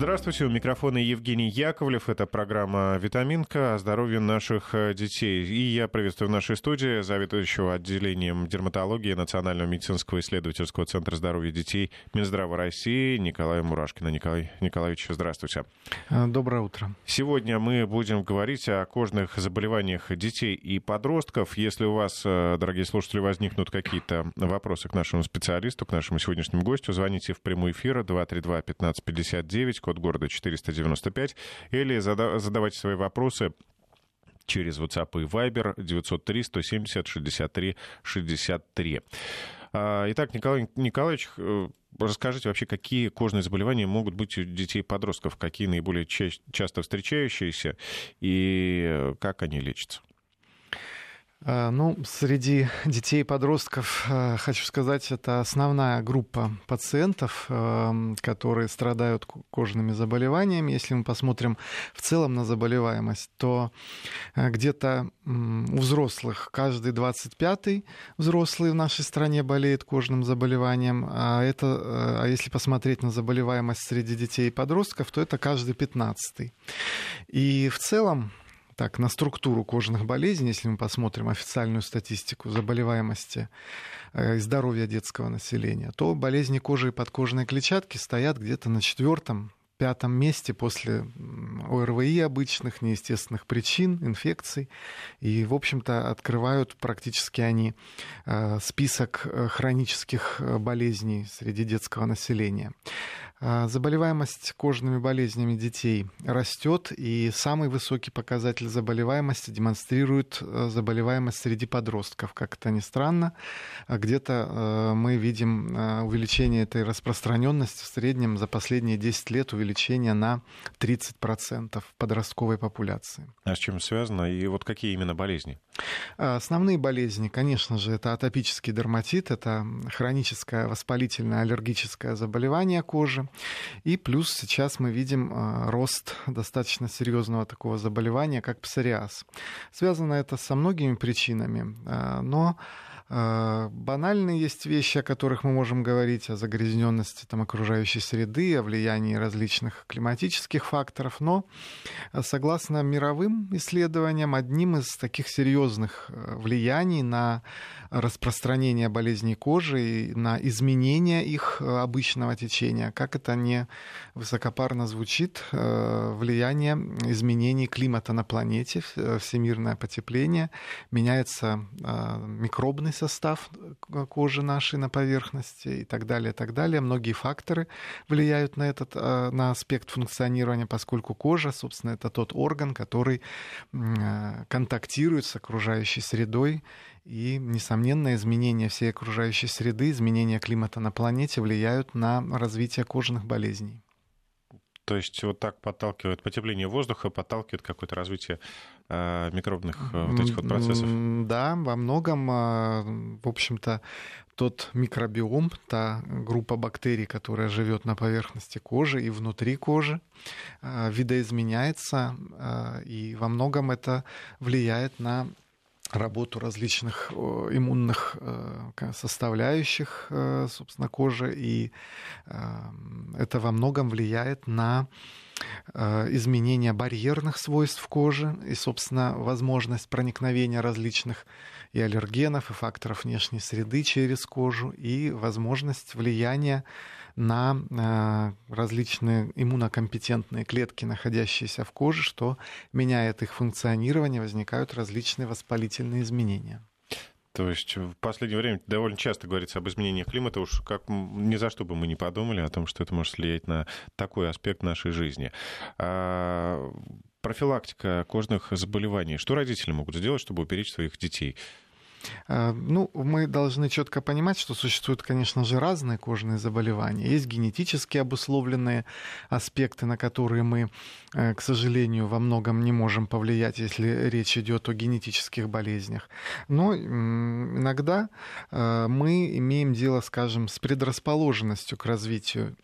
Здравствуйте, у микрофона Евгений Яковлев. Это программа «Витаминка» о здоровье наших э, детей. И я приветствую в нашей студии заведующего отделением дерматологии Национального медицинского исследовательского центра здоровья детей Минздрава России Николая Мурашкина. Николай Николаевич, здравствуйте. Э, доброе утро. Сегодня мы будем говорить о кожных заболеваниях детей и подростков. Если у вас, э, дорогие слушатели, возникнут какие-то вопросы к нашему специалисту, к нашему сегодняшнему гостю, звоните в прямой эфир 232 1559 код города 495, или задавайте свои вопросы через WhatsApp и Viber 903 170 63 63. Итак, Николай Николаевич, э, расскажите вообще, какие кожные заболевания могут быть у детей и подростков, какие наиболее ча- часто встречающиеся и э, как они лечатся? Э, ну, среди детей и подростков, э, хочу сказать, это основная группа пациентов, э, которые страдают кожными заболеваниями. Если мы посмотрим в целом на заболеваемость, то где-то у взрослых каждый 25-й взрослый в нашей стране болеет кожным заболеванием, а, это, а если посмотреть на заболеваемость среди детей и подростков, то это каждый 15-й. И в целом так, на структуру кожных болезней, если мы посмотрим официальную статистику заболеваемости э, и здоровья детского населения, то болезни кожи и подкожной клетчатки стоят где-то на четвертом пятом месте после ОРВИ обычных, неестественных причин, инфекций. И, в общем-то, открывают практически они э, список э, хронических болезней среди детского населения. А, заболеваемость кожными болезнями детей растет, и самый высокий показатель заболеваемости демонстрирует э, заболеваемость среди подростков. Как это ни странно, а где-то э, мы видим э, увеличение этой распространенности в среднем за последние 10 лет увеличение на 30% в подростковой популяции. А с чем связано? И вот какие именно болезни? А, основные болезни, конечно же, это атопический дерматит, это хроническое воспалительное аллергическое заболевание кожи. И плюс сейчас мы видим а, рост достаточно серьезного такого заболевания, как псориаз. Связано это со многими причинами, а, но банальные есть вещи, о которых мы можем говорить, о загрязненности там, окружающей среды, о влиянии различных климатических факторов, но а, согласно мировым исследованиям, одним из таких серьезных э, влияний на распространение болезней кожи и на изменение их э, обычного течения, как это не высокопарно звучит, э, влияние изменений климата на планете, всемирное потепление, меняется микробный состав э, кожи нашей на поверхности и так далее, и так далее. Многие факторы влияют на этот, э, на аспект функционирования, поскольку кожа, собственно, это тот орган, который э, контактирует с окружающей средой, и, несомненно, изменения всей окружающей среды, изменения климата на планете влияют на развитие кожных болезней. То есть вот так подталкивает потепление воздуха, подталкивает какое-то развитие э, микробных э, вот этих вот процессов? Да, во многом, э, в общем-то, тот микробиом, та группа бактерий, которая живет на поверхности кожи и внутри кожи, видоизменяется, и во многом это влияет на работу различных иммунных э, составляющих, э, собственно, кожи, и э, это во многом влияет на изменение барьерных свойств кожи и, собственно, возможность проникновения различных и аллергенов, и факторов внешней среды через кожу, и возможность влияния на э, различные иммунокомпетентные клетки, находящиеся в коже, что меняет их функционирование, возникают различные воспалительные изменения. То есть в последнее время довольно часто говорится об изменениях климата, уж как ни за что бы мы не подумали о том, что это может влиять на такой аспект нашей жизни. А, профилактика кожных заболеваний. Что родители могут сделать, чтобы уберечь своих детей? Э, ну, мы должны четко понимать, что существуют, конечно же, разные кожные заболевания. Есть генетически обусловленные аспекты, на которые мы, э, к сожалению, во многом не можем повлиять, если речь идет о генетических болезнях. Но иногда э, мы имеем дело, скажем, с предрасположенностью к развитию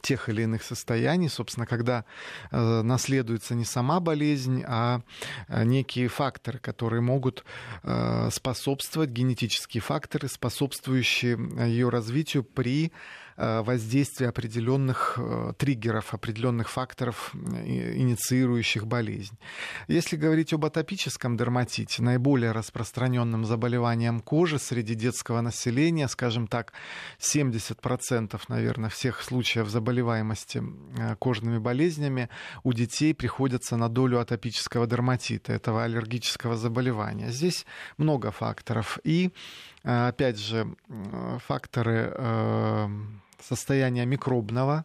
тех или иных состояний, собственно, когда э, наследуется не сама болезнь, а э, некие факторы, которые могут э, способствовать, генетические факторы, способствующие ее развитию при воздействия определенных триггеров, определенных факторов, инициирующих болезнь. Если говорить об атопическом дерматите, наиболее распространенным заболеванием кожи среди детского населения, скажем так, 70%, наверное, всех случаев заболеваемости кожными болезнями у детей приходятся на долю атопического дерматита, этого аллергического заболевания. Здесь много факторов. И, э, опять же, факторы э, состояния микробного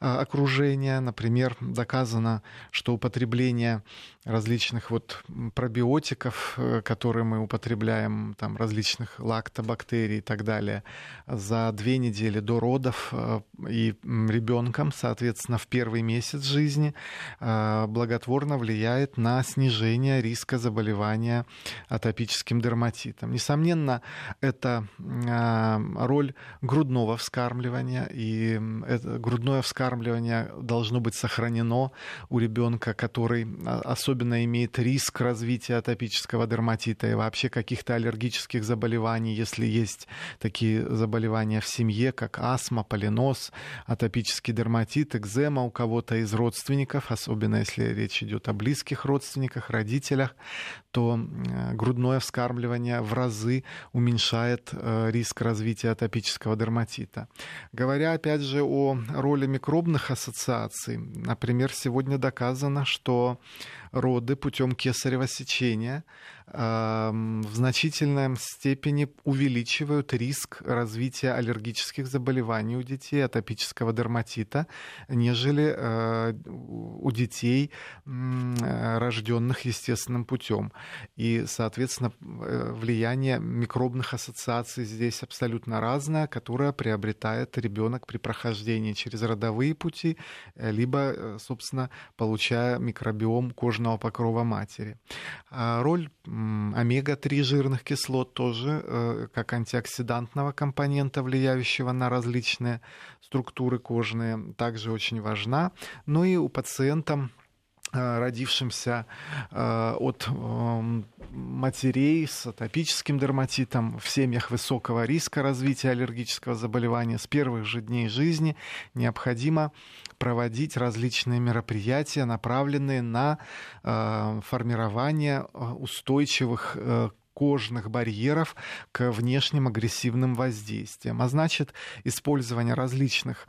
э, окружения. Например, доказано, что употребление различных вот пробиотиков, э, которые мы употребляем, там различных лактобактерий и так далее, за две недели до родов э, и ребенком, соответственно, в первый месяц жизни благотворно влияет на снижение риска заболевания атопическим дерматитом. Несомненно, это роль грудного вскармливания, и это грудное вскармливание должно быть сохранено у ребенка, который особенно особенно имеет риск развития атопического дерматита и вообще каких-то аллергических заболеваний, если есть такие заболевания в семье, как астма, полинос, атопический дерматит, экзема у кого-то из родственников, особенно если речь идет о близких родственниках, родителях, то грудное вскармливание в разы уменьшает э, риск развития атопического дерматита. Говоря опять же о роли микробных ассоциаций, например, сегодня доказано, что роды путем кесарево сечения в значительной степени увеличивают риск развития аллергических заболеваний у детей, атопического дерматита, нежели э, у детей, рожденных естественным путем. И, соответственно, э, влияние микробных ассоциаций здесь абсолютно разное, которое приобретает ребенок при прохождении через родовые пути, э, либо, собственно, получая микробиом кожного покрова матери. А роль омега-3 жирных кислот тоже э, как антиоксидантного компонента, влияющего на различные структуры кожные, также очень важна. Ну и у пациента Э, родившимся э, от эм, матерей с атопическим дерматитом в семьях высокого риска развития аллергического заболевания с первых же дней жизни необходимо проводить различные мероприятия, направленные на э, формирование устойчивых кожных барьеров к внешним агрессивным воздействиям. А значит, использование различных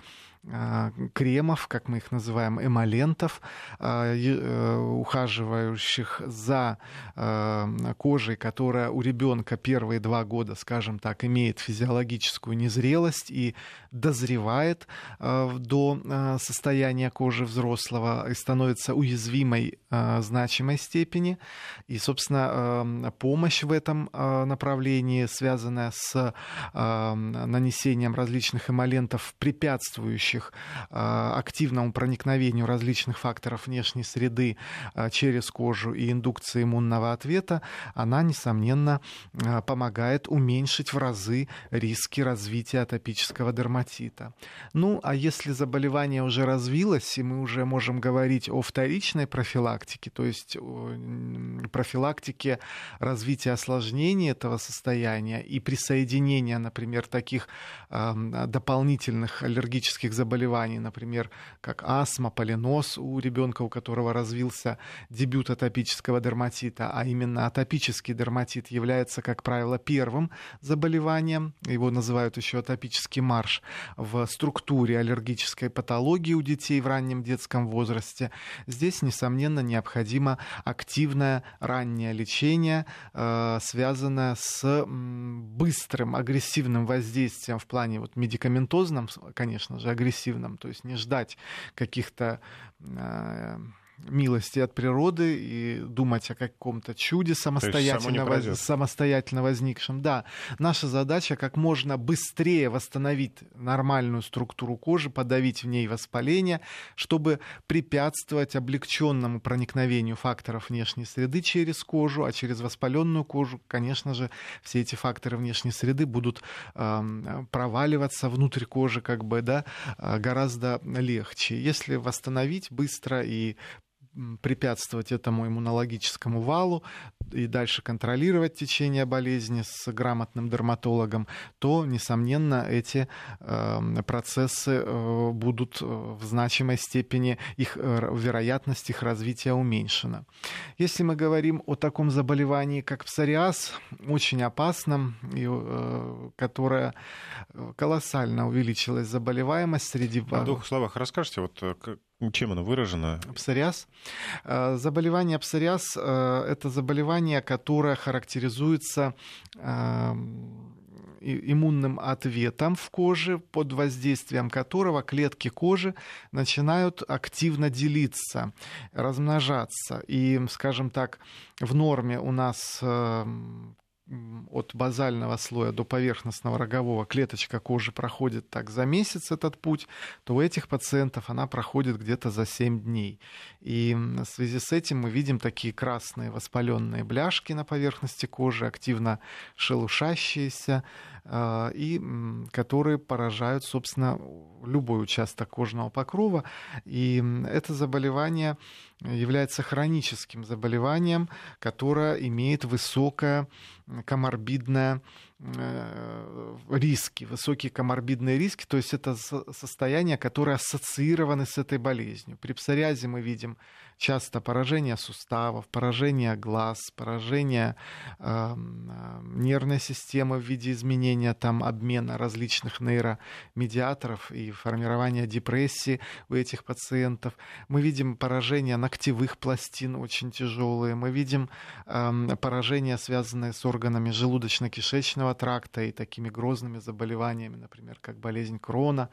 кремов, как мы их называем, эмолентов, а, э, ухаживающих за а, кожей, которая у ребенка первые два года, скажем так, имеет физиологическую незрелость и дозревает до состояния кожи взрослого и становится уязвимой значимой степени. И, собственно, помощь в этом направлении, связанная с нанесением различных эмолентов, препятствующих позволяющих а, активному проникновению различных факторов внешней среды а, через кожу и индукции иммунного ответа, она, несомненно, а, помогает уменьшить в разы риски развития атопического дерматита. Ну, а если заболевание уже развилось, и мы уже можем говорить о вторичной профилактике, то есть профилактике развития осложнений этого состояния и присоединения, например, таких дополнительных аллергических заболеваний, заболеваний, например, как астма, полинос у ребенка, у которого развился дебют атопического дерматита, а именно атопический дерматит является, как правило, первым заболеванием, его называют еще атопический марш, в структуре аллергической патологии у детей в раннем детском возрасте. Здесь, несомненно, необходимо активное раннее лечение, э, связанное с быстрым агрессивным воздействием в плане вот, медикаментозном, конечно же, агрессивным агрессивном, то есть не ждать каких-то э, милости от природы и думать о каком-то чуде самостоятельно, воз... самостоятельно возникшем. Да, наша задача как можно быстрее восстановить нормальную структуру кожи, подавить в ней воспаление, чтобы препятствовать облегченному проникновению факторов внешней среды через кожу, а через воспаленную кожу, конечно же, все эти факторы внешней среды будут э, проваливаться внутрь кожи, как бы, да, а, гораздо легче. Если восстановить быстро и препятствовать этому иммунологическому валу и дальше контролировать течение болезни с грамотным дерматологом, то, несомненно, эти эм, процессы э, будут э, в значимой степени, их вероятность их развития уменьшена. Если мы говорим о таком заболевании, как псориаз, очень опасном, и, которое колоссально увеличилась заболеваемость среди... В двух словах расскажите, вот чем оно выражено? Псориаз. Э, заболевание псориаз э, — это заболевание, которое характеризуется эм, иммунным ответом в коже, под воздействием которого клетки кожи начинают активно делиться, размножаться. И, скажем так, в норме у нас эм, от базального слоя до поверхностного рогового клеточка кожи проходит так за месяц этот путь, то у этих пациентов она проходит где-то за 7 дней. И в связи с этим мы видим такие красные воспаленные бляшки на поверхности кожи, активно шелушащиеся, а, и которые поражают, собственно, любой участок кожного покрова. И это заболевание является хроническим заболеванием, которое имеет высокое коморбидное риски, высокие коморбидные риски, то есть это состояние, которое ассоциированы с этой болезнью. При псориазе мы видим часто поражение суставов, поражение глаз, поражение э, нервной системы в виде изменения там, обмена различных нейромедиаторов и формирования депрессии у этих пациентов. Мы видим поражение ногтевых пластин очень тяжелые. Мы видим э, поражения, связанные с органами желудочно-кишечного тракта и такими грозными заболеваниями, например, как болезнь Крона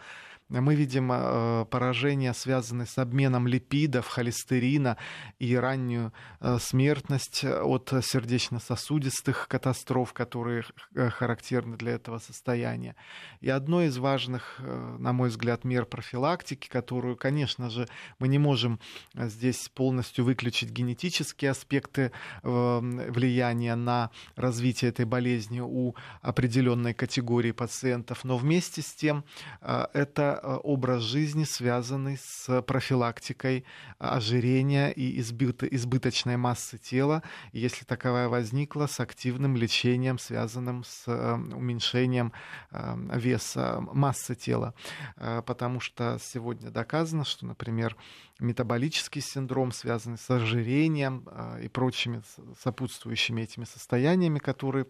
мы видим э, поражения, связанные с обменом липидов, холестерина и раннюю э, смертность от сердечно-сосудистых катастроф, которые э, характерны для этого состояния. И одно из важных, на мой взгляд, мер профилактики, которую, конечно же, мы не можем здесь полностью выключить генетические аспекты влияния на развитие этой болезни у определенной категории пациентов, но вместе с тем это Э, образ жизни, связанный с профилактикой ожирения и избыточной массы тела, если таковая возникла, с активным лечением, связанным с э, уменьшением э, веса массы тела. Потому что сегодня доказано, что, например, метаболический синдром, связанный с ожирением и прочими сопутствующими этими состояниями, которые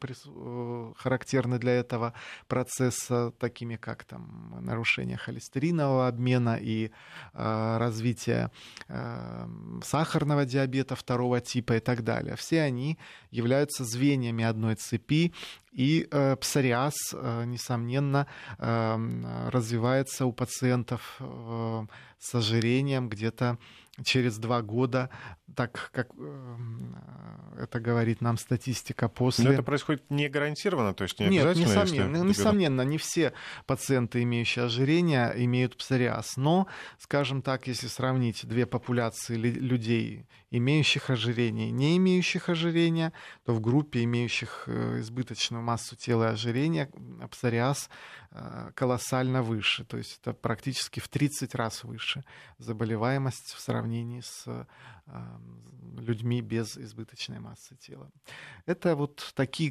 характерны для этого процесса, такими как там, нарушение холестеринового обмена и э, развития э, сахарного диабета второго типа и так далее. Все они являются звеньями одной цепи, и э, псориаз, э, несомненно, э, развивается у пациентов э, с ожирением где-то через два года, так как э, это говорит нам статистика после... Но это происходит не гарантированно, то есть не Нет, обязательно? несомненно, если... несомненно, не все пациенты, имеющие ожирение, имеют псориаз. Но, скажем так, если сравнить две популяции людей, имеющих ожирение и не имеющих ожирения, то в группе имеющих э, избыточную массу тела и ожирения псориаз э, колоссально выше, то есть это практически в 30 раз выше заболеваемость в сравнении с э, людьми без избыточной массы тела. Это вот такие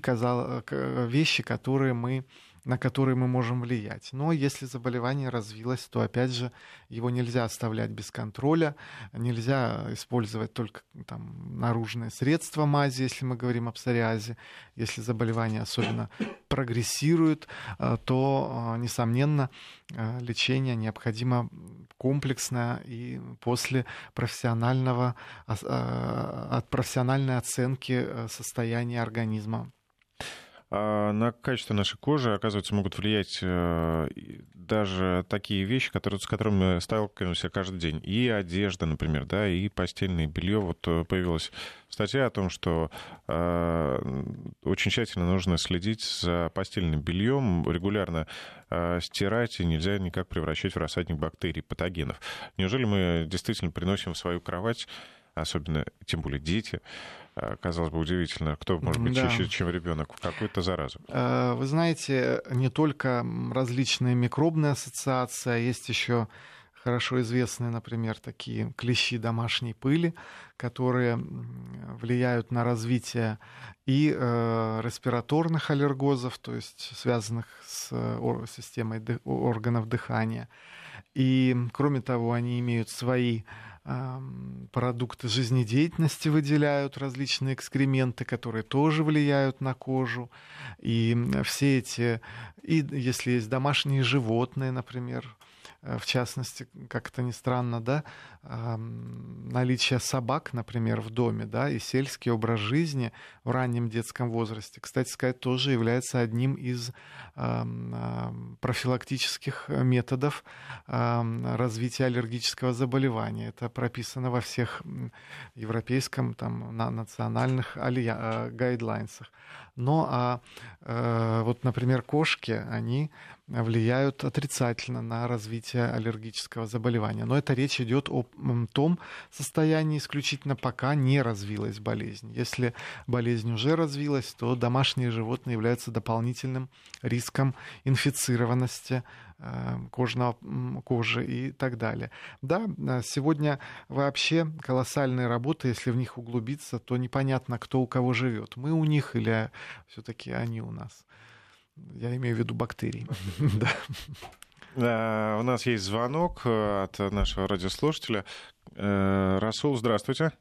вещи, которые мы на которые мы можем влиять. Но если заболевание развилось, то опять же его нельзя оставлять без контроля, нельзя использовать только там, наружные средства мази, если мы говорим о псориазе. Если заболевание особенно прогрессирует, э, то, э, несомненно, э, лечение необходимо комплексное и после профессионального, от профессиональной оценки состояния организма. А на качество нашей кожи, оказывается, могут влиять э, даже такие вещи, которые, с которыми мы сталкиваемся каждый день. И одежда, например, да, и постельное белье. Вот э, появилась статья о том, что э, очень тщательно нужно следить за постельным бельем, регулярно стирать, и нельзя никак превращать в рассадник бактерий, патогенов. Неужели мы действительно приносим в свою кровать особенно, тем более дети, э, казалось бы, удивительно, кто может быть да. чаще, чем ребенок, какую-то заразу. Э, вы знаете, не только различные микробные ассоциации, а есть еще хорошо известны, например, такие клещи домашней пыли, которые влияют на развитие и э, респираторных аллергозов, то есть связанных с э, системой ды- органов дыхания. И, кроме того, они имеют свои продукты жизнедеятельности выделяют различные экскременты, которые тоже влияют на кожу. И все эти, и если есть домашние животные, например, в частности, как это ни странно, да, наличие собак, например, в доме, да, и сельский образ жизни в раннем детском возрасте, кстати сказать, тоже является одним из профилактических методов развития аллергического заболевания. Это прописано во всех европейском, там, на национальных э, гайдлайнсах. Но, а, э, вот, например, кошки, они влияют отрицательно на развитие аллергического заболевания. Но это речь идет о том состоянии исключительно пока не развилась болезнь. Если болезнь уже развилась, то домашние животные являются дополнительным риском инфицированности кожного, кожи и так далее. Да, э, сегодня вообще колоссальные работы, если в них углубиться, то непонятно, кто у кого живет. Мы у них или все-таки они у нас. Я имею в виду бактерии. Да, у нас есть звонок э, от нашего радиослушателя. Э, Расул, здравствуйте.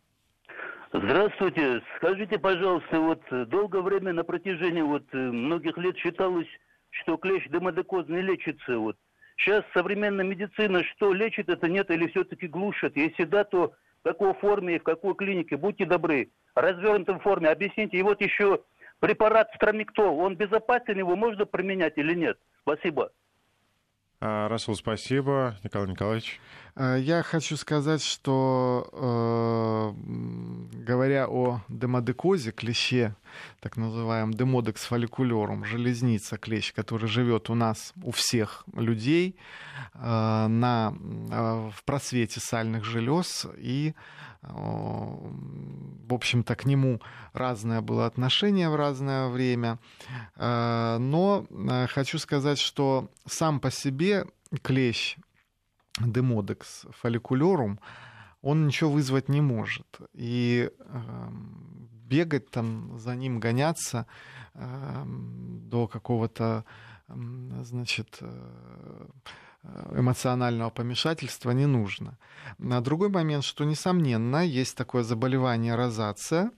Здравствуйте. Скажите, пожалуйста, вот долгое время на протяжении вот э, многих лет считалось, что клещ демодекоз не лечится. Вот. Сейчас современная медицина что, лечит это, нет, или все-таки глушит? Если да, то в какой форме и в какой клинике? Будьте добры. В развернутой форме объясните. И вот еще препарат стромиктол, он безопасен, его можно применять или нет? Спасибо. А, Расул, спасибо. Николай Николаевич. А, я хочу сказать, что э, говоря о демодекозе, клеще, так называемом демодекс фолликулерум, железница, клещ, который живет у нас, у всех людей, э, на, э, в просвете сальных желез и в общем-то, к нему разное было отношение в разное время. Э, но э, хочу сказать, что сам по себе клещ демодекс фолликулерум, он ничего вызвать не может. И эм, бегать там за ним, гоняться эм, до какого-то, значит, э, эмоционального помешательства не нужно. На другой момент, что, несомненно, есть такое заболевание розация,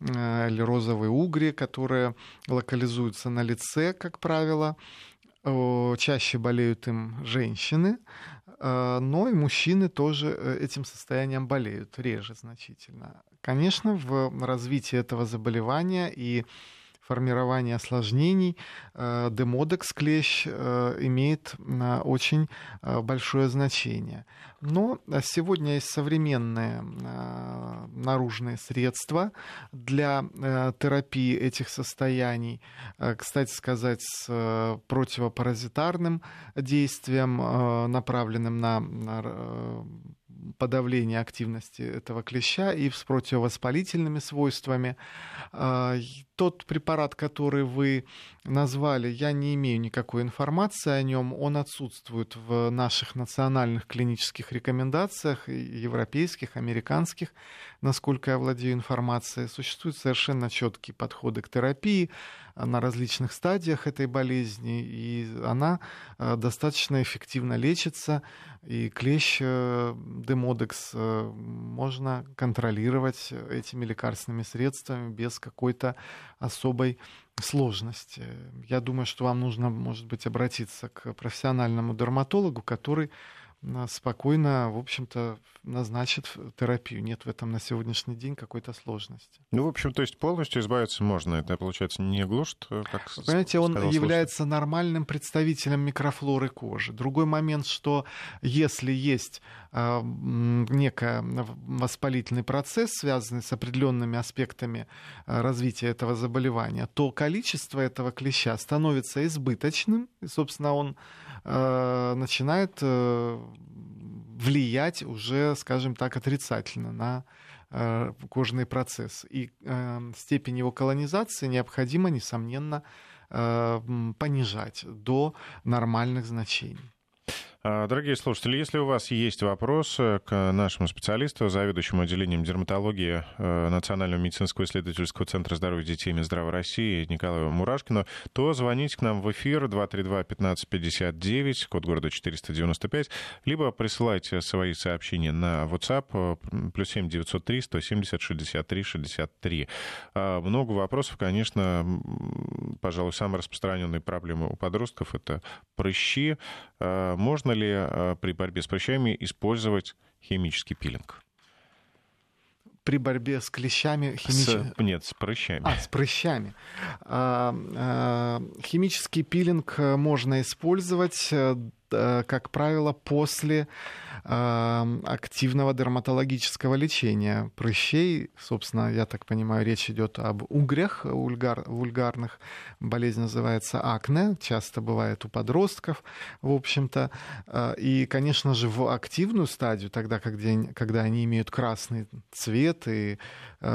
э, или розовые угри, которые локализуются на лице, как правило. Чаще болеют им женщины, э, но и мужчины тоже э, этим состоянием болеют, реже значительно. Конечно, в развитии этого заболевания и формирования осложнений э, демодекс клещ э, имеет э, очень большое значение. Но сегодня есть современные наружные средства для терапии этих состояний. Кстати сказать, с противопаразитарным действием, направленным на подавления активности этого клеща и с противовоспалительными свойствами. А, тот препарат, который вы назвали, я не имею никакой информации о нем. Он отсутствует в наших национальных клинических рекомендациях, европейских, американских, насколько я владею информацией. Существуют совершенно четкие подходы к терапии на различных стадиях этой болезни, и она э, достаточно эффективно лечится, и клещ э, демодекс э, можно контролировать этими лекарственными средствами без какой-то особой сложности. Я думаю, что вам нужно, может быть, обратиться к профессиональному дерматологу, который спокойно, в общем-то, назначит терапию. Нет в этом на сегодняшний день какой-то сложности. Ну, в общем, то есть полностью избавиться можно. Это, получается, не глушит, э, как Понимаете, он является слушатель. нормальным представителем микрофлоры кожи. Другой момент, что если есть э, некий воспалительный процесс, связанный с определенными аспектами э, развития этого заболевания, то количество этого клеща становится избыточным, и, собственно, он начинает э, влиять уже, скажем так, отрицательно на э, кожный процесс. И степень его колонизации необходимо, несомненно, понижать до нормальных значений. А, дорогие слушатели, если у вас есть вопросы к нашему специалисту, заведующему отделением дерматологии э, Национального медицинского исследовательского центра здоровья детей и Минздрава России Николаю Мурашкину, то звоните к нам в эфир 232-1559, код города 495, либо присылайте свои сообщения на WhatsApp э, плюс 7 903 170 63 63. Много вопросов, конечно, пожалуй, самая распространенная проблема у подростков — это прыщи. А, можно ли а, при борьбе с прыщами использовать химический пилинг? при борьбе с клещами химически... С, нет, с прыщами. А, с прыщами. А, а, химический пилинг э, можно использовать, э, как правило, после активного дерматологического лечения прыщей. Собственно, я так понимаю, речь идет об угрях вульгар, вульгарных. Болезнь называется акне, часто бывает у подростков, в общем-то. А, и, конечно же, в активную стадию, тогда, когда, они имеют красный цвет и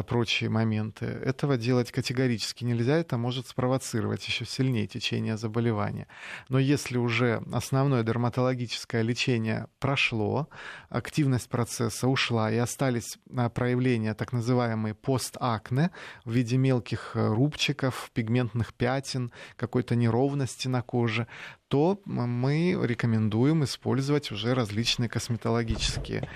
прочие моменты, этого делать категорически нельзя. Это может спровоцировать еще сильнее течение заболевания. Но если уже основное дерматологическое лечение прошло, активность процесса ушла, и остались а, проявления так называемые постакне в виде мелких э, рубчиков, пигментных пятен, какой-то неровности на коже, то мы рекомендуем использовать уже различные косметологические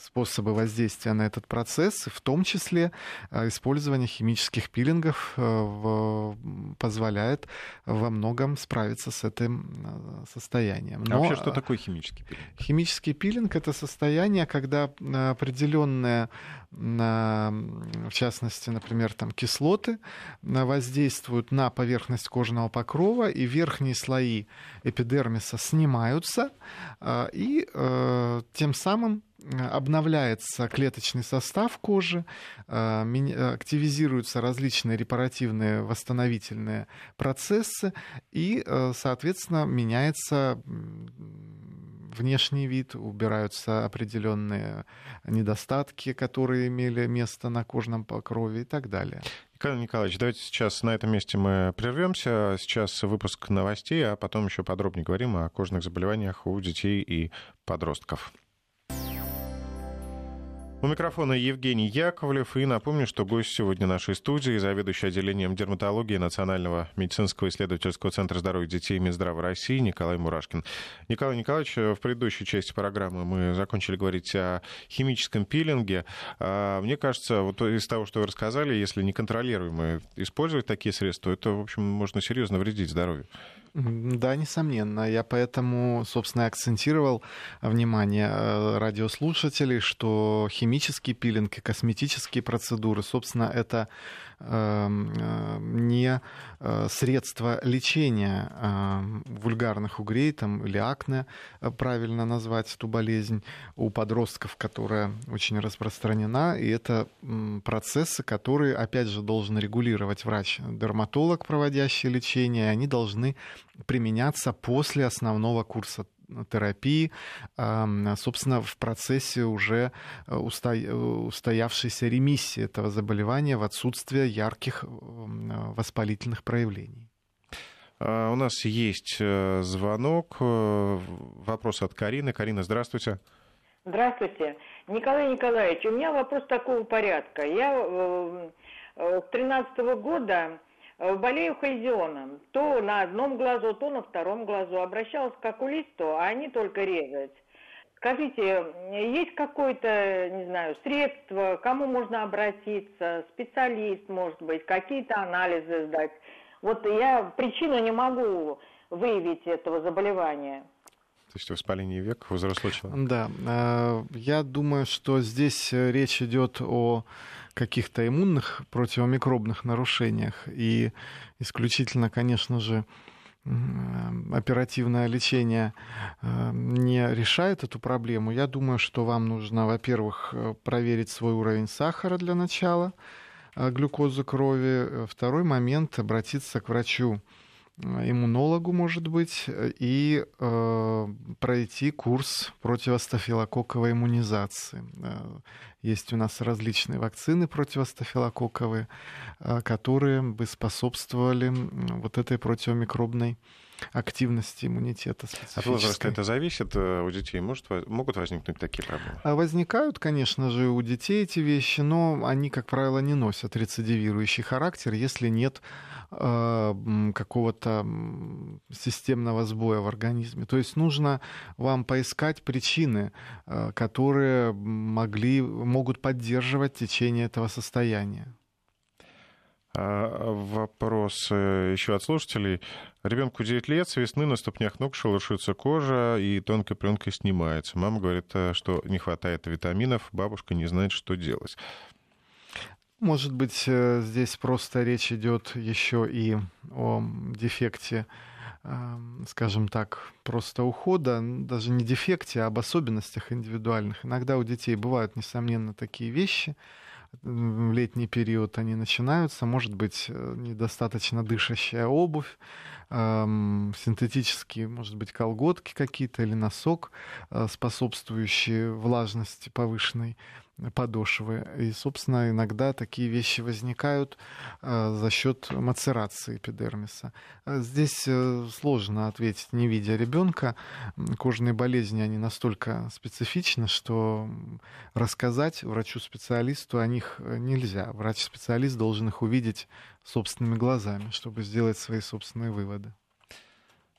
способы воздействия на этот процесс, в том числе а, использование химических пилингов э, позволяет во многом справиться с этим а, состоянием. Но... А вообще что такое химический пилинг? Химический пилинг — это состояние, когда определенные в частности, например, там кислоты воздействуют на поверхность кожного покрова, и верхние слои эпидермиса снимаются, а, и э, тем самым обновляется клеточный состав кожи, а, активизируются различные репаративные восстановительные процессы, и, э, соответственно, меняется внешний вид, убираются определенные недостатки, которые имели место на кожном покрове и так далее. Николай Николаевич, давайте сейчас на этом месте мы прервемся. Сейчас выпуск новостей, а потом еще подробнее говорим о кожных заболеваниях у детей и подростков. У микрофона Евгений Яковлев. И напомню, что гость сегодня нашей студии, заведующий отделением дерматологии Национального медицинского исследовательского центра здоровья детей Минздрава России Николай Мурашкин. Николай Николаевич, в предыдущей части программы мы закончили говорить о химическом пилинге. А, мне кажется, вот из того, что вы рассказали, если неконтролируемо использовать такие средства, это, в общем, можно серьезно вредить здоровью. Да, несомненно. Я поэтому, собственно, акцентировал внимание э, радиослушателей, что химический пилинг и косметические процедуры, собственно, это э, не э, средство лечения эм, вульгарных угрей там, или акне, э, правильно назвать эту болезнь, у подростков, которая очень распространена. И это процессы, которые, опять же, должен регулировать врач-дерматолог, проводящий лечение, и они должны применяться после основного курса терапии, собственно, в процессе уже э, устоявшейся ремиссии этого заболевания в отсутствие ярких воспалительных проявлений. А, у нас есть э, звонок, э, вопрос от Карины. Карина, здравствуйте. Здравствуйте. Николай Николаевич, у меня вопрос такого порядка. Я с 2013 года Э, болею хальзионом. То на одном глазу, то на втором глазу. Обращалась к окулисту, а они только резать. Скажите, есть какое-то, не знаю, средство, кому можно обратиться, специалист, может быть, какие-то анализы сдать? Вот я причину не могу выявить этого заболевания. То есть воспаление век у взрослого человека? Да, э, я думаю, что здесь речь идет о каких-то иммунных противомикробных нарушениях. И исключительно, конечно же, оперативное лечение э, не решает эту проблему, я думаю, что вам нужно, во-первых, э, проверить свой уровень сахара для начала, э, глюкозы крови. Второй момент — обратиться к врачу иммунологу, может быть, и э, пройти курс противостафилококковой иммунизации. Есть у нас различные вакцины противостафилококковые, э, которые бы способствовали вот этой противомикробной активности иммунитета От возраста это зависит э, у детей? Может, могут возникнуть такие проблемы? А возникают, конечно же, у детей эти вещи, но они, как правило, не носят рецидивирующий характер, если нет э, какого-то системного сбоя в организме. То есть нужно вам поискать причины, э, которые могли, могут поддерживать течение этого состояния. А, вопрос э, еще от слушателей. Ребенку 9 лет, с весны на ступнях ног шелушится кожа и тонкой пленкой снимается. Мама говорит, э, что не хватает витаминов, бабушка не знает, что делать. Может быть, э, здесь просто речь идет еще и о дефекте, скажем так, просто ухода, даже не дефекте, а об особенностях индивидуальных. Иногда у детей бывают, несомненно, такие вещи, в летний период они начинаются. Может быть, э, недостаточно дышащая обувь, синтетические, может быть, колготки какие-то или носок, э, способствующие влажности повышенной подошвы. И, собственно, иногда такие вещи возникают э, за счет мацерации эпидермиса. Э, здесь э, сложно ответить, не видя ребенка. Кожные болезни, они настолько специфичны, что рассказать врачу-специалисту о них нельзя. Врач-специалист должен их увидеть собственными глазами, чтобы сделать свои собственные выводы.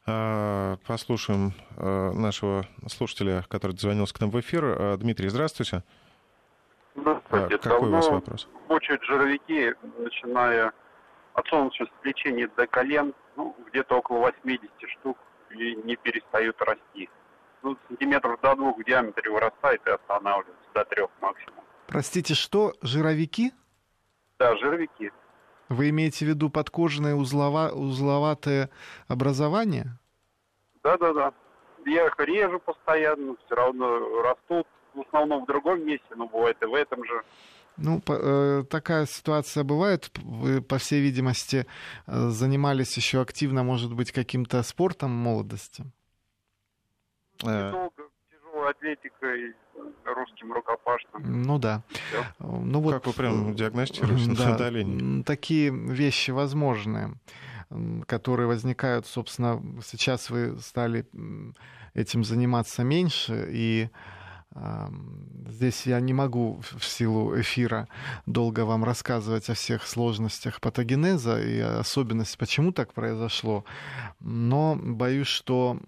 А, послушаем нашего слушателя, который звонился к нам в эфир. Дмитрий. Здравствуйте. А, какой у вас вопрос? Мучают жировики, начиная от солнечного сплечения до колен, ну, где-то около 80 штук, и не перестают расти. Ну, сантиметров до двух в диаметре вырастает и останавливается, до трех максимум. Простите, что, жировики? Да, жировики. Вы имеете в виду подкожное узлова, узловатое образование? Да-да-да. Я их режу постоянно, все равно растут в основном в другом месте, но бывает и в этом же. Ну, э, такая ситуация бывает. Вы, по всей видимости, э, занимались еще активно, может быть, каким-то спортом молодости? Э. Долго, тяжелой атлетикой, русским рукопашным. Ну да. Все. Ну, вот, как вы прям диагностируете да, Такие вещи возможны которые возникают, собственно, сейчас вы стали этим заниматься меньше, и Здесь я не могу в силу эфира долго вам рассказывать о всех сложностях патогенеза и особенности, почему так произошло, но боюсь, что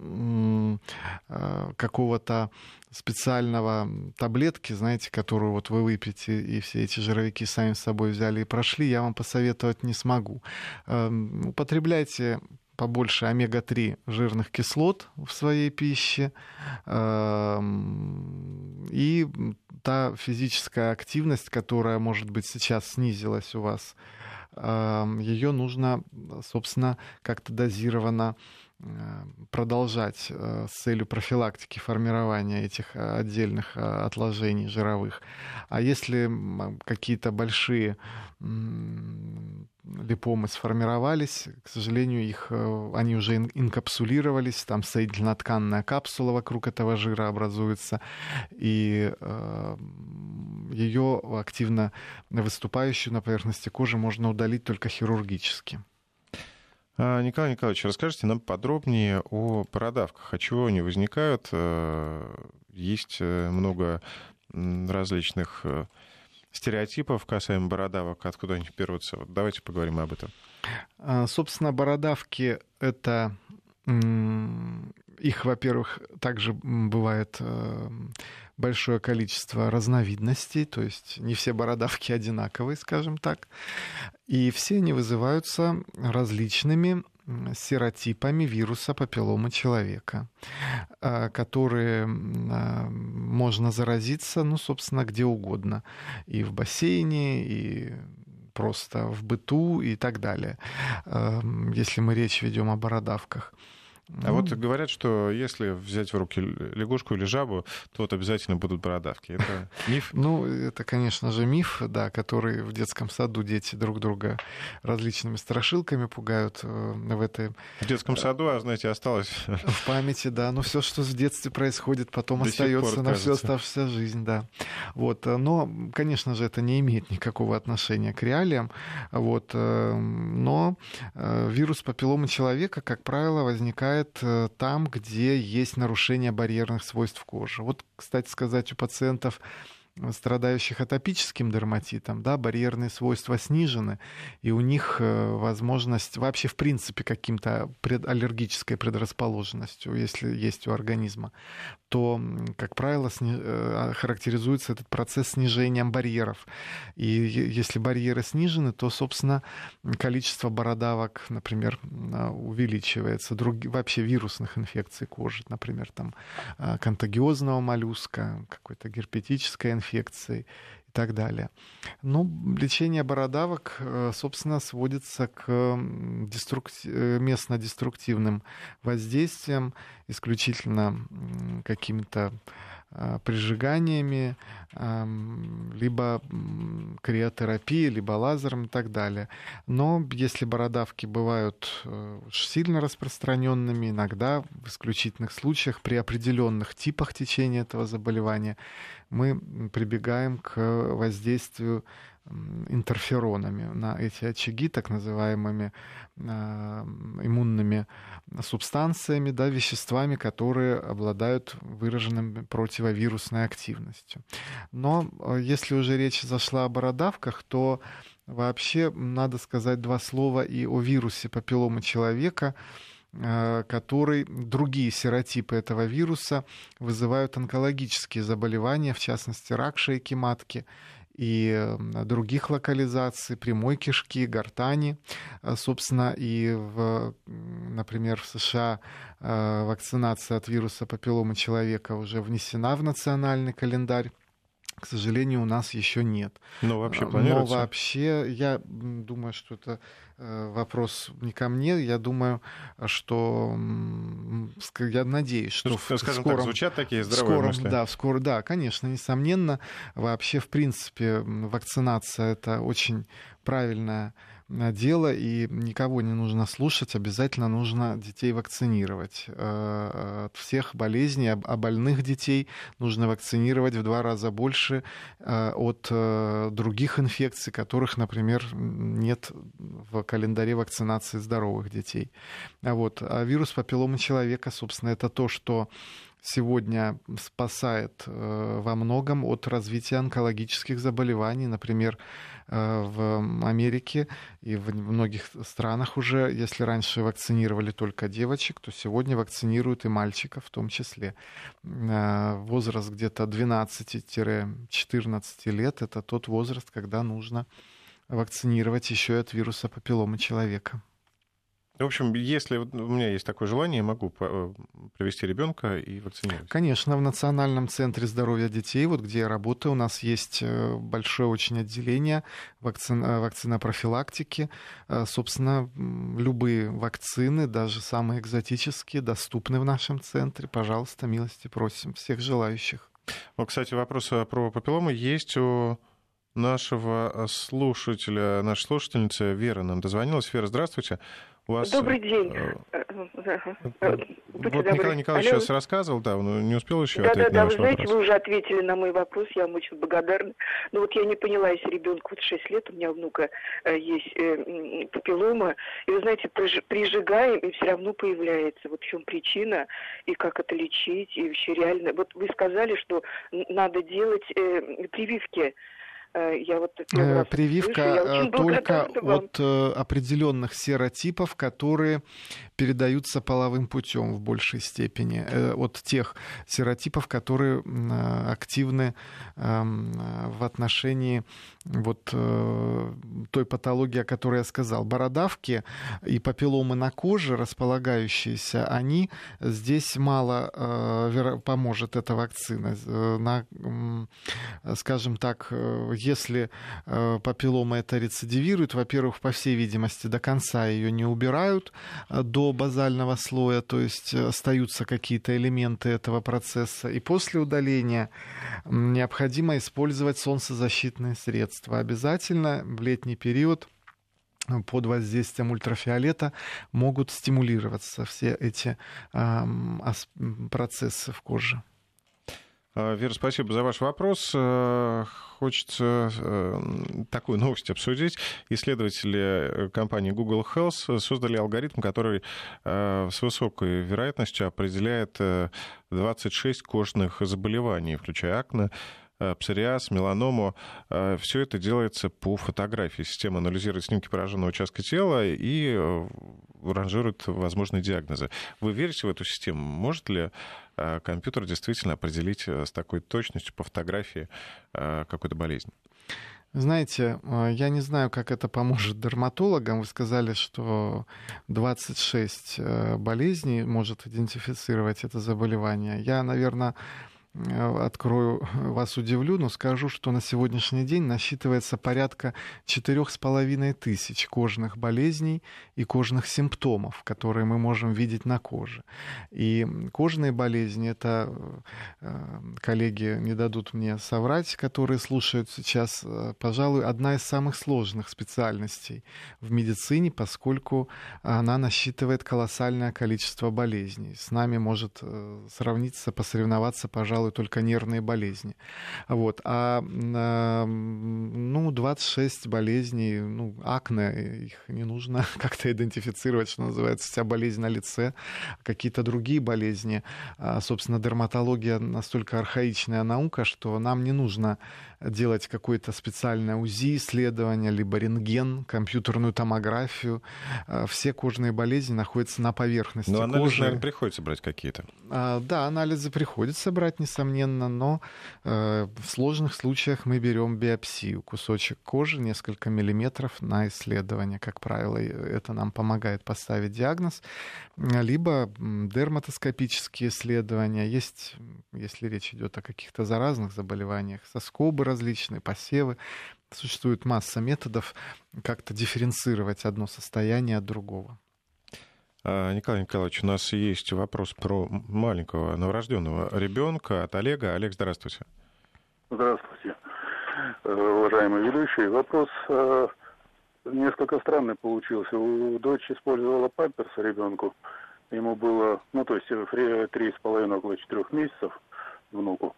а, какого-то специального таблетки, знаете, которую вот вы выпьете, и все эти жировики сами с собой взяли и прошли, я вам посоветовать не смогу. Употребляйте побольше омега-3 жирных кислот в своей пище. Эм, и та физическая активность, которая, может быть, сейчас снизилась у вас, эм, ее нужно, собственно, как-то дозированно Э, продолжать э, с целью профилактики формирования этих э, отдельных отложений жировых. А если какие-то большие липомы сформировались, к сожалению, их, они уже инкапсулировались, там соединительно-тканная капсула вокруг этого жира образуется, и ее активно выступающую на поверхности кожи можно удалить только хирургически. А, Николай Николаевич, расскажите нам подробнее о бородавках. От чего они возникают? Э, есть э, много различных э, стереотипов касаемо бородавок, откуда они берутся. Вот давайте поговорим об этом. А, собственно, бородавки — это их, во-первых, также бывает большое количество разновидностей, то есть не все бородавки одинаковые, скажем так. И все они вызываются различными серотипами вируса папиллома человека, а, которые а, можно заразиться, ну, собственно, где угодно. И в бассейне, и просто в быту и так далее, если мы речь ведем о бородавках. А ну... вот говорят, что если взять в руки лягушку или жабу, то вот обязательно будут бородавки. Это миф? Ну, это, конечно же, миф, да, который в детском саду дети друг друга различными страшилками пугают э, в этой... В детском э, саду, а, знаете, осталось... В памяти, да. Но все, что в детстве происходит, потом До остается пор, на всю оставшуюся жизнь, да. Вот. Э, но, конечно же, это не имеет никакого отношения к реалиям. Вот. Но вирус папилломы человека, как правило, возникает там, где есть нарушение барьерных свойств кожи. Вот, кстати сказать, у пациентов страдающих атопическим дерматитом, да, барьерные свойства снижены, и у них э, возможность вообще в принципе каким-то пред, аллергической предрасположенностью, если есть у организма, то, как правило, сни... Э, характеризуется этот процесс снижением барьеров. И если барьеры снижены, то, собственно, количество бородавок, например, а, увеличивается. Друг... Вообще вирусных инфекций кожи, например, там а, контагиозного моллюска, какой-то герпетической инфекции и так далее. Ну, лечение бородавок, э, собственно, сводится к деструк... Э, местно-деструктивным воздействиям, исключительно какими-то а, прижиганиями, либо криотерапией, либо лазером и так далее. Но если бородавки бывают э, сильно распространенными, иногда в исключительных случаях при определенных типах течения этого заболевания мы прибегаем к воздействию интерферонами на эти очаги, так называемыми а, иммунными субстанциями, да, веществами, которые обладают выраженным противовирусной активностью. Но э, если уже речь зашла о бородавках, то вообще надо сказать два слова и о вирусе папилломы человека, э, который другие серотипы этого вируса вызывают онкологические заболевания, в частности рак шейки матки и других локализаций, прямой кишки, гортани. А, собственно, и, в, например, в США а, вакцинация от вируса папилломы человека уже внесена в национальный календарь к сожалению, у нас еще нет. Но вообще планируется? Но вообще, я думаю, что это э, вопрос не ко мне. Я думаю, что я надеюсь, что ну, в скажем скором, так, звучат такие здравые скором, мысли. Да, скоро, да, конечно, несомненно. Вообще, в принципе, вакцинация это очень правильная дело, и никого не нужно слушать, обязательно нужно детей вакцинировать. Э, от всех болезней, а больных детей нужно вакцинировать в два раза больше э, от э, других инфекций, которых, например, нет в календаре вакцинации здоровых детей. А вот. А вирус папилломы человека, собственно, это то, что сегодня спасает во многом от развития онкологических заболеваний. Например, в Америке и в многих странах уже, если раньше вакцинировали только девочек, то сегодня вакцинируют и мальчиков в том числе. Э, возраст где-то 12-14 лет — это тот возраст, когда нужно вакцинировать еще и от вируса папилломы человека. В общем, если у меня есть такое желание, я могу э, привести ребенка и вакцинировать. Конечно, в Национальном центре здоровья детей, вот где я работаю, у нас есть э, большое очень отделение вакцин, э, вакцинопрофилактики. Собственно, любые вакцины, даже самые экзотические, доступны в нашем центре. Пожалуйста, милости просим всех желающих. Вот, кстати, вопрос про папилломы есть у нашего слушателя, нашей слушательницы Вера нам дозвонилась. Вера, здравствуйте. Вас... Добрый день. Э, э, вот Николай Николаевич Алло. сейчас рассказывал, да, он не успел еще да, ответить да, на ваш да, вы знаете, вопрос. вы уже ответили на мой вопрос, я вам очень благодарна. Но вот я не поняла, если ребенку вот 6 лет, у меня внука э, есть э, папиллома, и вы знаете, прижигаем, и все равно появляется. Вот в чем причина, и как это лечить, и вообще реально. Вот вы сказали, что надо делать э, прививки Э, я вот э, Прививка слышу, я только от э, определенных серотипов, которые передаются половым путем в большей степени. От тех серотипов, которые активны эм, в отношении вот той патологии, о которой я сказал. Бородавки и папилломы на коже, располагающиеся, они здесь мало поможет эта вакцина. На, скажем так, если папиллома это рецидивирует, во-первых, по всей видимости, до конца ее не убирают до базального слоя, то есть остаются какие-то элементы этого процесса. И после удаления необходимо использовать солнцезащитные средства. Обязательно в летний период под воздействием ультрафиолета могут стимулироваться все эти э, процессы в коже. А, Вера, спасибо за ваш вопрос. Э, хочется э, такую новость обсудить. Исследователи компании Google Health создали алгоритм, который э, с высокой вероятностью определяет 26 кожных заболеваний, включая акне, Э, псориаз, меланому. Э, Все это делается по фотографии. Система анализирует снимки пораженного участка тела и э, ранжирует возможные диагнозы. Вы верите в эту систему? Может ли компьютер действительно определить с такой точностью по фотографии какую-то болезнь? Знаете, я не знаю, как это поможет дерматологам. Вы сказали, что 26 болезней может идентифицировать это заболевание. Я, наверное, Э, открою, вас удивлю, но скажу, что на сегодняшний день насчитывается порядка четырех с половиной тысяч кожных болезней и кожных симптомов, которые мы можем видеть на коже. И кожные болезни, это э, коллеги не дадут мне соврать, которые слушают сейчас, э, пожалуй, одна из самых сложных специальностей в медицине, поскольку она насчитывает колоссальное количество болезней. С нами может сравниться, посоревноваться, пожалуй, пожалуй, только нервные болезни. Вот. А, ну, 26 болезней, ну, акне, их не нужно как-то идентифицировать, что называется, вся болезнь на лице, какие-то другие болезни. А, собственно, дерматология настолько архаичная наука, что нам не нужно делать какое-то специальное УЗИ исследование, либо рентген, компьютерную томографию. А, все кожные болезни находятся на поверхности но анализы, кожи. наверное, приходится брать какие-то. А, да, анализы приходится брать, несомненно, но э, в сложных случаях мы берем биопсию, кусочек кожи, несколько миллиметров на исследование. Как правило, это нам помогает поставить диагноз. Либо дерматоскопические исследования. Есть, если речь идет о каких-то заразных заболеваниях, соскобы различные, посевы. Существует масса методов как-то дифференцировать одно состояние от другого. А, Николай Николаевич, у нас есть вопрос про маленького новорожденного ребенка от Олега. Олег, здравствуйте. Здравствуйте, э, уважаемый ведущий. Вопрос э, несколько странный получился. У дочь использовала памперс ребенку. Ему было, ну, то есть три с половиной, около четырех месяцев внуку.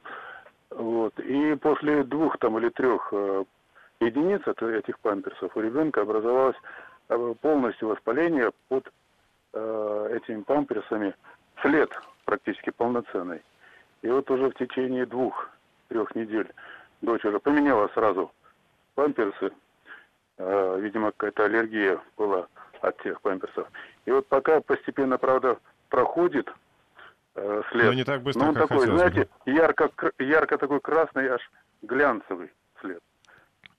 Вот. И после двух там или трех э, единиц от этих памперсов у ребенка образовалось э, полностью воспаление под э, этими памперсами, след практически полноценный. И вот уже в течение двух-трех недель дочь уже поменяла сразу памперсы. Э, видимо, какая-то аллергия была от тех памперсов. И вот пока постепенно, правда, проходит э, след. Но не так быстро, Но он как такой, знаете, бы. ярко, ярко такой красный, аж глянцевый след.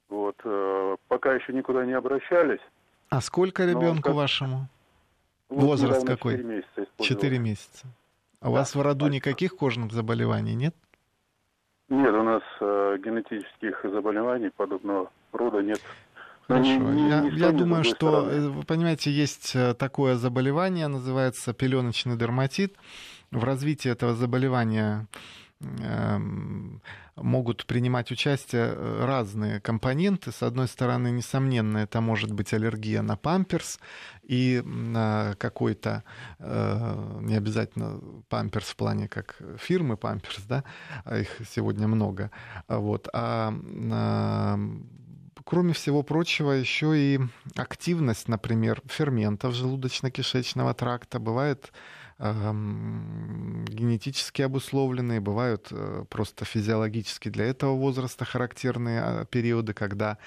Вот, э, пока еще никуда не обращались. А сколько ребенку как... вашему? Вот Возраст какой? 4 месяца. 4 месяца. А да, у вас в роду точно. никаких кожных заболеваний нет? Нет, у нас э, генетических заболеваний подобного рода нет. Хорошо. Я, я думаю, что, стороны. Э, вы понимаете, есть э, такое заболевание, называется пеленочный дерматит. В развитии этого заболевания эм, могут принимать участие э, разные компоненты. С одной стороны, несомненно, это может быть аллергия на памперс и на какой-то, не обязательно памперс в плане как фирмы памперс, да, а их сегодня много, вот, а кроме всего прочего, еще и активность, например, ферментов желудочно-кишечного тракта. Бывает генетически обусловленные, бывают э, просто физиологически для этого возраста характерные а, периоды, когда,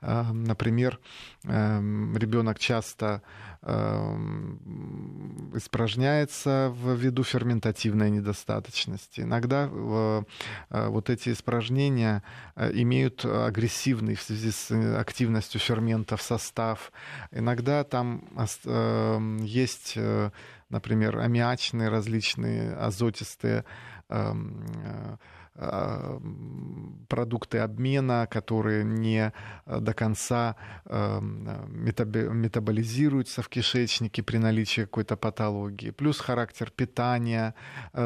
например, ребенок часто испражняется ввиду ферментативной недостаточности. Иногда э, вот эти испражнения э, имеют агрессивный в связи с активностью ферментов состав. Иногда там есть например, аммиачные различные азотистые эм, э, продукты обмена, которые не до конца метаболизируются в кишечнике при наличии какой-то патологии. Плюс характер питания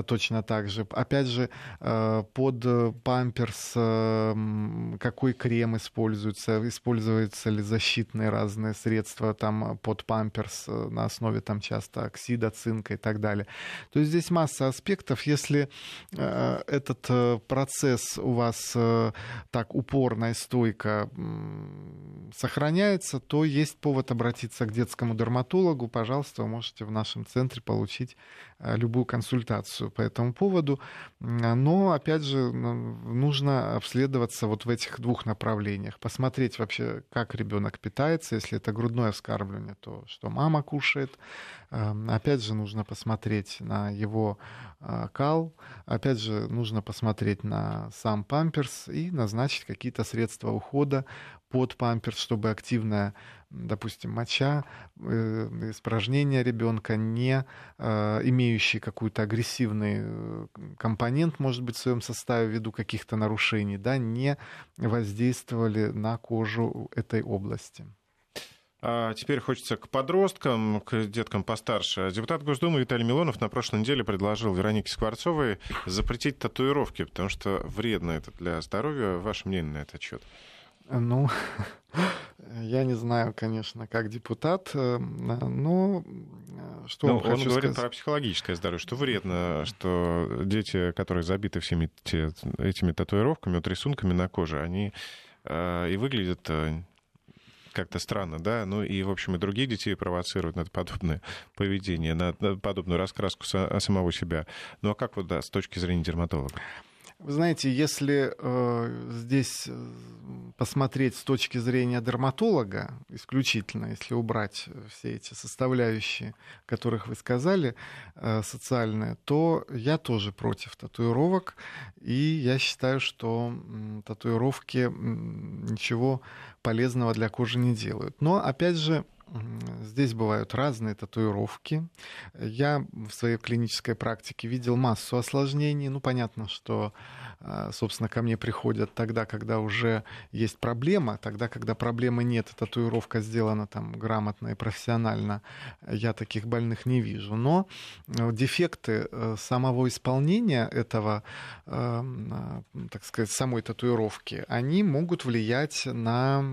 точно так же. Опять же, под памперс какой крем используется, используются ли защитные разные средства там под памперс на основе там часто оксида, цинка и так далее. То есть здесь масса аспектов. Если э, этот э, процесс у вас э, так упорно и стойко сохраняется, то есть повод обратиться к детскому дерматологу. Пожалуйста, вы можете в нашем центре получить любую консультацию по этому поводу. Но, опять же, нужно обследоваться вот в этих двух направлениях. Посмотреть вообще, как ребенок питается. Если это грудное вскармливание, то что мама кушает. Эм, опять же, нужно посмотреть на его а, кал. Опять же, нужно посмотреть на сам памперс и назначить какие-то средства ухода под памперс, чтобы активная, допустим, моча, э, испражнения ребенка, не э, имеющий какой-то агрессивный э, компонент, может быть, в своем составе ввиду каких-то нарушений, да, не воздействовали на кожу этой области. А теперь хочется к подросткам, к деткам постарше. Депутат Госдумы Виталий Милонов на прошлой неделе предложил Веронике Скворцовой запретить татуировки, потому что вредно это для здоровья. Ваше мнение на этот счет? Ну, я не знаю, конечно, как депутат, э, но э, что ну, он говорит сказать? про психологическое здоровье, что вредно, что дети, которые забиты всеми этими татуировками, вот рисунками на коже, они э, и выглядят как-то странно, да, ну и, в общем, и другие детей провоцируют на подобное поведение, на подобную раскраску самого себя. Ну а как вот, да, с точки зрения дерматолога? Вы знаете, если э, здесь э, посмотреть с точки зрения дерматолога исключительно, если убрать все эти составляющие, которых вы сказали, э, социальные, то я тоже против татуировок, и я считаю, что э, татуировки э, ничего полезного для кожи не делают. Но, опять же, Здесь бывают разные татуировки. Я в своей клинической практике видел массу осложнений. Ну, понятно, что, собственно, ко мне приходят тогда, когда уже есть проблема, тогда, когда проблемы нет, татуировка сделана там грамотно и профессионально, я таких больных не вижу. Но э, дефекты э, самого исполнения этого, а, так сказать, самой татуировки, они могут влиять на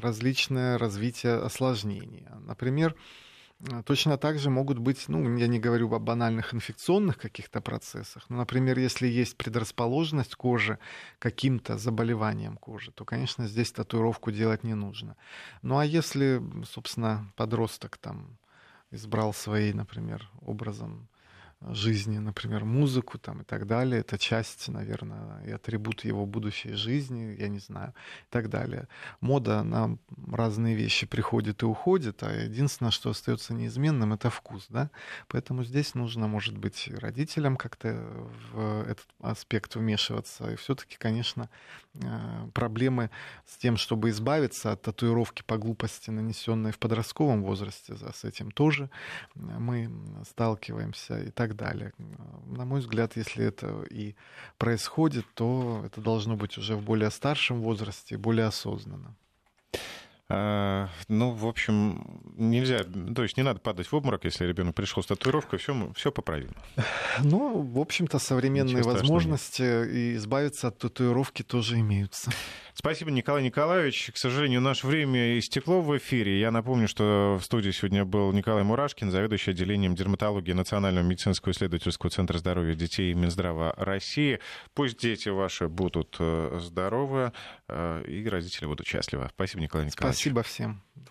различное развитие осложнений. Например, э, Точно так же могут быть, ну, я не говорю о банальных инфекционных каких-то процессах, но, например, если есть предрасположенность кожи каким-то заболеваниям кожи, то, конечно, здесь татуировку делать не нужно. Ну, а если, собственно, подросток там избрал свои, например, образом жизни, например, музыку там и так далее. Это часть, наверное, и атрибут его будущей жизни, я не знаю, и так далее. Мода на разные вещи приходит и уходит, а единственное, что остается неизменным, это вкус, да. Поэтому здесь нужно, может быть, родителям как-то в этот аспект вмешиваться. И все-таки, конечно, э, проблемы с тем, чтобы избавиться от татуировки по глупости, нанесенной в подростковом возрасте, с этим тоже мы сталкиваемся и так так далее. На мой взгляд, если это и происходит, то это должно быть уже в более старшем возрасте, более осознанно. А, ну, в общем, нельзя, то есть не надо падать в обморок, если ребенок пришел с татуировкой, все, все поправимо. Ну, в общем-то, современные возможности и избавиться от татуировки тоже имеются. Спасибо, Николай Николаевич. К сожалению, наше время истекло в эфире. Я напомню, что в студии сегодня был Николай Мурашкин, заведующий отделением дерматологии Национального медицинского исследовательского центра здоровья детей Минздрава России. Пусть дети ваши будут э, здоровы э, и родители будут счастливы. Спасибо, Николай Николаевич. Спасибо всем.